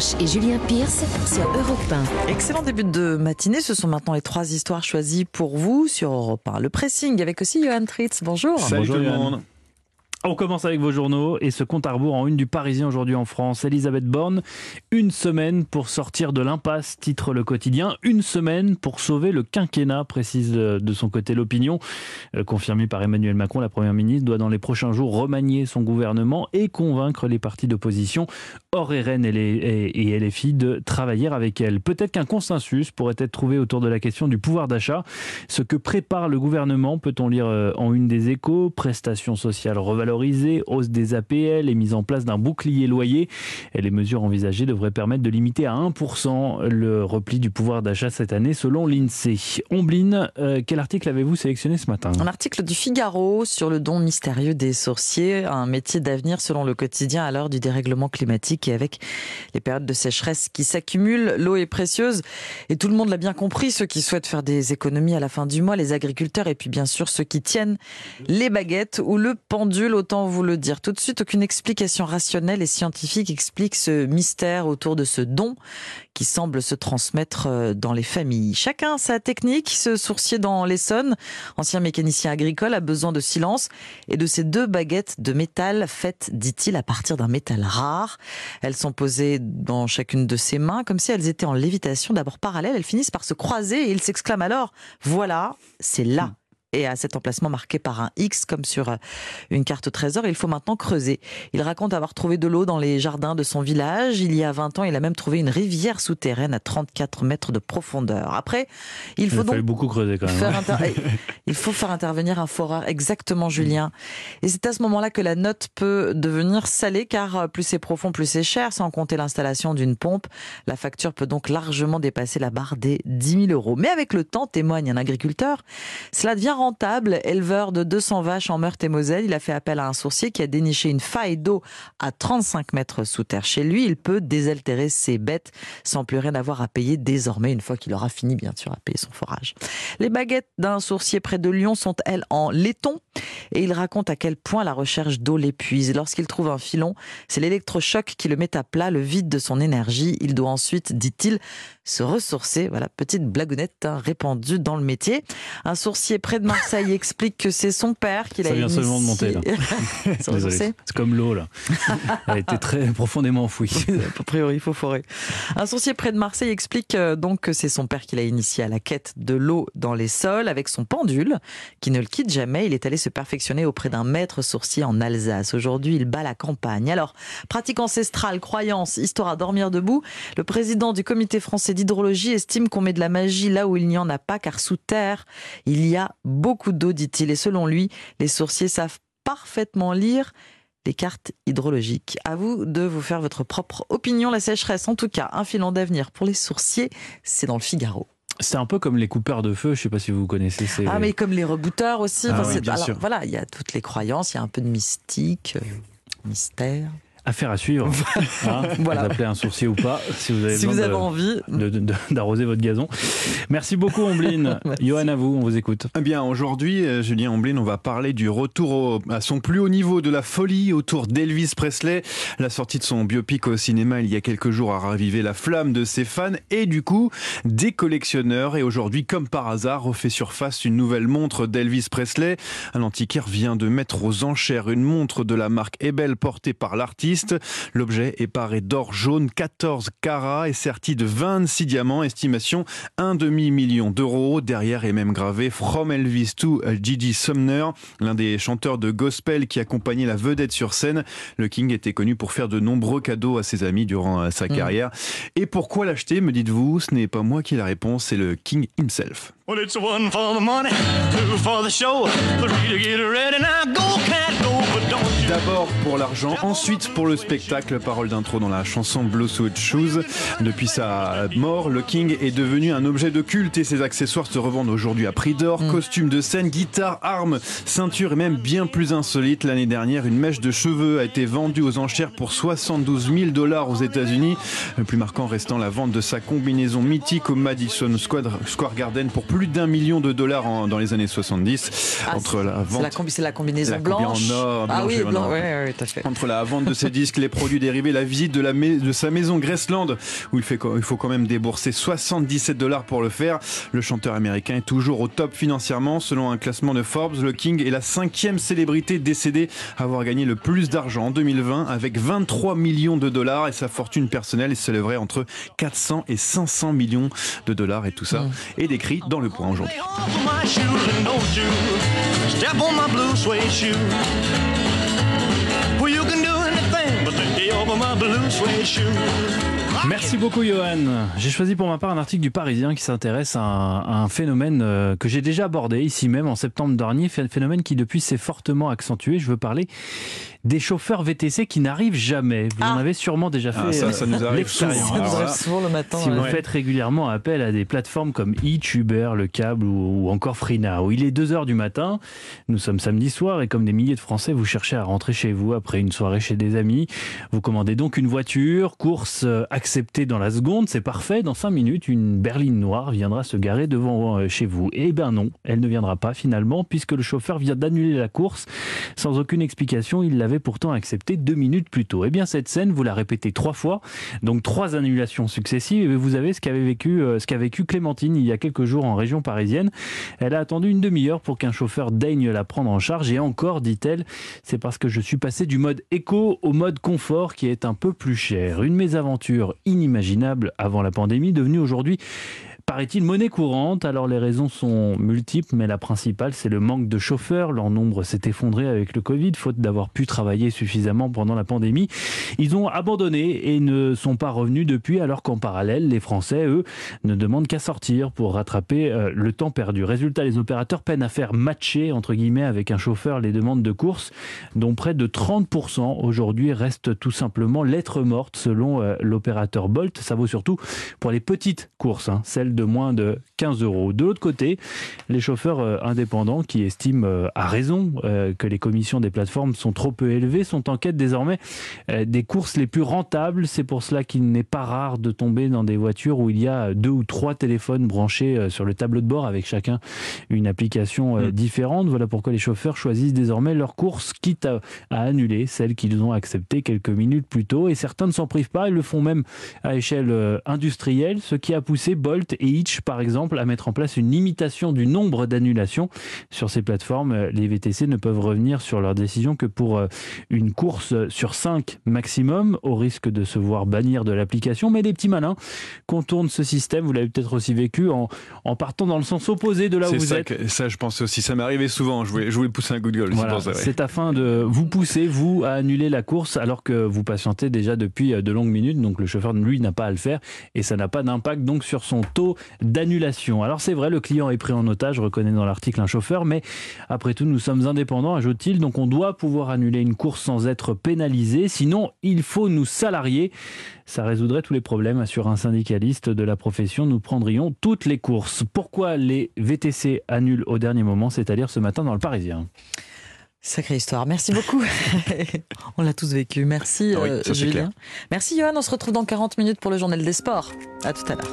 Roche et Julien Pierce sur Europe 1. Excellent début de matinée. Ce sont maintenant les trois histoires choisies pour vous sur Europe 1. Le pressing avec aussi Johan Tritz. Bonjour. Salut Bonjour, tout le Yann. monde. On commence avec vos journaux et ce compte à rebours en une du Parisien aujourd'hui en France. Elisabeth Borne, une semaine pour sortir de l'impasse, titre le quotidien. Une semaine pour sauver le quinquennat, précise euh, de son côté l'opinion. Euh, Confirmé par Emmanuel Macron, la première ministre doit dans les prochains jours remanier son gouvernement et convaincre les partis d'opposition, hors RN et, les, et LFI, de travailler avec elle. Peut-être qu'un consensus pourrait être trouvé autour de la question du pouvoir d'achat. Ce que prépare le gouvernement, peut-on lire euh, en une des échos, prestations sociales revalorisées, hausse des APL et mise en place d'un bouclier loyer. Et les mesures envisagées devraient permettre de limiter à 1% le repli du pouvoir d'achat cette année, selon l'INSEE. Omblin, euh, quel article avez-vous sélectionné ce matin? Un article du Figaro sur le don mystérieux des sourciers, un métier d'avenir selon le quotidien à l'heure du dérèglement climatique et avec les périodes de sécheresse qui s'accumulent. L'eau est précieuse et tout le monde l'a bien compris, ceux qui souhaitent faire des économies à la fin du mois, les agriculteurs et puis bien sûr ceux qui tiennent les baguettes ou le pendule, autant vous le dire. Tout de suite, aucune explication rationnelle et scientifique explique ce mystère autour de ce don qui semble se transmettre euh, dans les familles. Chacun sa technique. Ce sourcier dans l'Essonne, ancien mécanicien agricole, a besoin de silence et de ces deux baguettes de métal faites, dit-il, à partir d'un métal rare. Elles sont posées dans chacune de ses mains comme si elles étaient en lévitation, d'abord parallèles. Elles finissent par se croiser et il s'exclame alors, voilà, c'est là et à cet emplacement marqué par un X comme sur euh, une carte au trésor, il faut maintenant creuser. Il raconte avoir trouvé de l'eau dans les jardins de son village. Il y a 20 ans, il a même trouvé une rivière souterraine à 34 mètres de profondeur. Après, il faut donc beaucoup creuser quand même. faire hein. inter- il faut faire intervenir un foreur, exactement Julien. Et c'est à ce moment-là que la note peut devenir salée, car euh, plus c'est profond, plus c'est cher, sans compter l'installation d'une pompe. La facture peut donc largement dépasser la barre des 10 000 euros. Mais avec le temps, témoigne un agriculteur, cela devient rentable. Éleveur de 200 vaches en Meurthe-et-Moselle, il a fait appel à un sourcier qui a déniché une faille d'eau à 35 mètres sous terre. Chez lui, il peut désaltérer ses bêtes sans plus rien avoir à payer désormais, une fois qu'il aura fini, bien sûr, à payer son forage. Les baguettes d'un sourcier près de Lyon sont, elles, en laiton. Et il raconte à quel point la recherche d'eau l'épuise. Lorsqu'il trouve un filon, c'est l'électrochoc qui le met à plat, le vide de son énergie. Il doit ensuite, dit-il, se ressourcer. Voilà, petite blagounette hein, répandue dans le métier. Un sourcier près de Marseille explique que c'est son père qui l'a Ça vient seulement de monter, là. C'est comme l'eau là. Elle a été très profondément enfouie. a priori, il faut forer. Un sourcier près de Marseille explique euh, donc que c'est son père qui l'a initié à la quête de l'eau dans les sols avec son pendule, qui ne le quitte jamais. Il est allé se perfectionner auprès d'un maître sourcier en Alsace. Aujourd'hui, il bat la campagne. Alors, pratique ancestrale, croyance, histoire à dormir debout, le président du comité français d'hydrologie estime qu'on met de la magie là où il n'y en a pas, car sous terre, il y a beaucoup d'eau, dit-il. Et selon lui, les sourciers savent parfaitement lire les cartes hydrologiques. À vous de vous faire votre propre opinion. La sécheresse, en tout cas, un filon d'avenir pour les sourciers, c'est dans le Figaro. C'est un peu comme les coupeurs de feu, je sais pas si vous connaissez. c'est- Ah, mais comme les rebouteurs aussi. Ah Enfin, oui, c'est- bien alors, sûr. Voilà, il y a toutes les croyances, il y a un peu de mystique, euh, mystère. Affaire à suivre. Hein, Voilà. Vous appelez un sourcier ou pas, si vous avez Si besoin vous de- avez envie, de- d'arroser votre gazon. Merci beaucoup, Ombline. Merci. Johan, à vous, on vous écoute. Eh bien, aujourd'hui, euh, Julien Omblin, on va parler du retour au- à son plus haut niveau de la folie autour d'Elvis Presley. La sortie de son biopic au cinéma il y a quelques jours a ravivé la flamme de ses fans et du coup, des collectionneurs. Et aujourd'hui, comme par hasard, refait surface une nouvelle montre d'Elvis Presley. Un antiquaire vient de mettre aux enchères une montre de la marque Ebel portée par l'artiste. L'objet est paré d'or jaune 14 carats et serti de 26 diamants, estimation un demi-million d'euros. Derrière est même gravé From Elvis to Gigi Sumner, l'un des chanteurs de gospel qui accompagnait la vedette sur scène. Le King était connu pour faire de nombreux cadeaux à ses amis durant euh, sa carrière. Et pourquoi l'acheter, me dites-vous? Ce n'est pas moi qui ai la réponse, c'est le King himself. Well, it's one for the money, two for the show, three to get ready. Now go, cat, go, D'abord pour l'argent, ensuite pour le spectacle. Parole d'intro dans la chanson Blue Suede Shoes. Depuis sa mort, le King est devenu un objet de culte et ses accessoires se revendent aujourd'hui à prix d'or. Costumes de scène, guitare, armes, ceinture et même bien plus insolite. L'année dernière, une mèche de cheveux a été vendue aux enchères pour 72 000 dollars aux États-Unis. Le plus marquant restant la vente de sa combinaison mythique au Madison Square Garden pour plus d'un million de dollars en- dans les années 70 Ah, entre la C'est la, combi- c'est la combinaison La combi en blanche. or, ah blanche oui, et en blanc, or. ouais, ouais, ouais, tout à fait. Entre la vente de ses disques, les produits dérivés, la visite de, la mais- de sa maison Graceland, où il, fait, il faut quand même débourser 77 dollars pour le faire. Le chanteur américain est toujours au top financièrement. Selon un classement de Forbes, le King est la cinquième célébrité décédée à avoir gagné le plus d'argent en 2020, avec 23 millions de dollars. Et sa fortune personnelle s'élèverait entre 400 et 500 millions de dollars. Et tout ça est décrit dans le point aujourd'hui. Over my blue suede shoe. Merci beaucoup Johan. J'ai choisi pour ma part un article du Parisien qui s'intéresse à, un- à un phénomène euh, que j'ai déjà abordé ici même en septembre dernier, Phé- phénomène qui depuis s'est fortement accentué. Je veux parler des chauffeurs VTC qui n'arrivent jamais. Vous en Ah. avez sûrement déjà fait Ah, ça, ça nous arrive l'expérience. souvent. Ça nous Alors arrive là, souvent le matin. Si vous faites régulièrement appel à des plateformes comme Each, Uber, Le Câble ou, ou encore Freenow, il est 2h du matin, nous sommes samedi soir et comme des milliers de Français, vous cherchez à rentrer chez vous après une soirée chez des amis. Vous commandez donc une voiture, course euh, acceptée dans la seconde, c'est parfait. Dans 5 minutes, une berline noire viendra se garer devant euh, chez vous. Eh ben non, elle ne viendra pas finalement puisque le chauffeur vient d'annuler la course sans aucune explication. Il l'avait pourtant accepté deux minutes plus tôt. Eh bien cette scène, vous la répétez trois fois, donc trois annulations successives. Et vous avez ce qu'avait vécu, euh, ce qu'a vécu Clémentine il y a quelques jours en région parisienne. Elle a attendu une demi-heure pour qu'un chauffeur daigne la prendre en charge. Et encore, dit-elle, c'est parce que je suis passé du mode éco au mode confort qui est un peu plus cher. Une mésaventure inimaginable avant la pandémie, devenue aujourd'hui paraît-il, monnaie courante. Alors les raisons sont multiples, mais la principale, c'est le manque de chauffeurs. Leur nombre s'est effondré avec le Covid, faute d'avoir pu travailler suffisamment pendant la pandémie. Ils ont abandonné et ne sont pas revenus depuis, alors qu'en parallèle, les Français, eux, ne demandent qu'à sortir pour rattraper euh, le temps perdu. Résultat, les opérateurs peinent à faire matcher, entre guillemets, avec un chauffeur les demandes de course, dont près de 30% aujourd'hui restent tout simplement lettres mortes, selon euh, l'opérateur Bolt. Ça vaut surtout pour les petites courses, hein, celles de moins de 15 euros. De l'autre côté, les chauffeurs euh, indépendants qui estiment euh, à raison euh, que les commissions des plateformes sont trop peu élevées sont en quête désormais des courses les plus rentables. C'est pour cela qu'il n'est pas rare de tomber dans des voitures où il y a deux ou trois téléphones branchés sur le tableau de bord avec chacun une application Mm. différente. Voilà pourquoi les chauffeurs choisissent désormais leurs courses, quitte à, à annuler celles qu'ils ont acceptées quelques minutes plus tôt. Et certains ne s'en privent pas, ils le font même à échelle industrielle, ce qui a poussé Bolt et Hitch, par exemple, à mettre en place une limitation du nombre d'annulations sur ces plateformes. Euh, Les VTC ne peuvent revenir sur leur décision que pour euh, une course sur 5 maximum, au risque de se voir bannir de l'application. Mais les petits malins contournent ce système, vous l'avez peut-être aussi vécu, en, en partant dans le sens opposé de là où vous ça, êtes. que- ça, je pense aussi. Ça m'arrivait souvent. Je voulais, je voulais pousser un coup de gueule. c'est Voilà, ouais. afin de vous pousser, vous, à annuler la course alors que vous patientez déjà depuis euh, de longues minutes. Donc le chauffeur, lui, n'a pas à le faire et ça n'a pas d'impact donc sur son taux d'annulation. Alors c'est vrai, le client est pris en otage, reconnaît dans l'article un chauffeur, mais après tout, nous sommes indépendants, ajoute-t-il. Donc on doit pouvoir annuler une course sans être pénalisé. Sinon, il faut nous salarier. Ça résoudrait tous les problèmes, assure un syndicaliste de la profession. Nous prendrions toutes les courses. Pourquoi les VTC annulent au dernier moment, c'est-à-dire ce matin dans le Parisien? Sacrée histoire. Merci beaucoup. on l'a tous vécu. Merci Ah oui, euh, Julien. Merci Johan. On se retrouve dans 40 minutes pour le journal des sports. À tout à l'heure.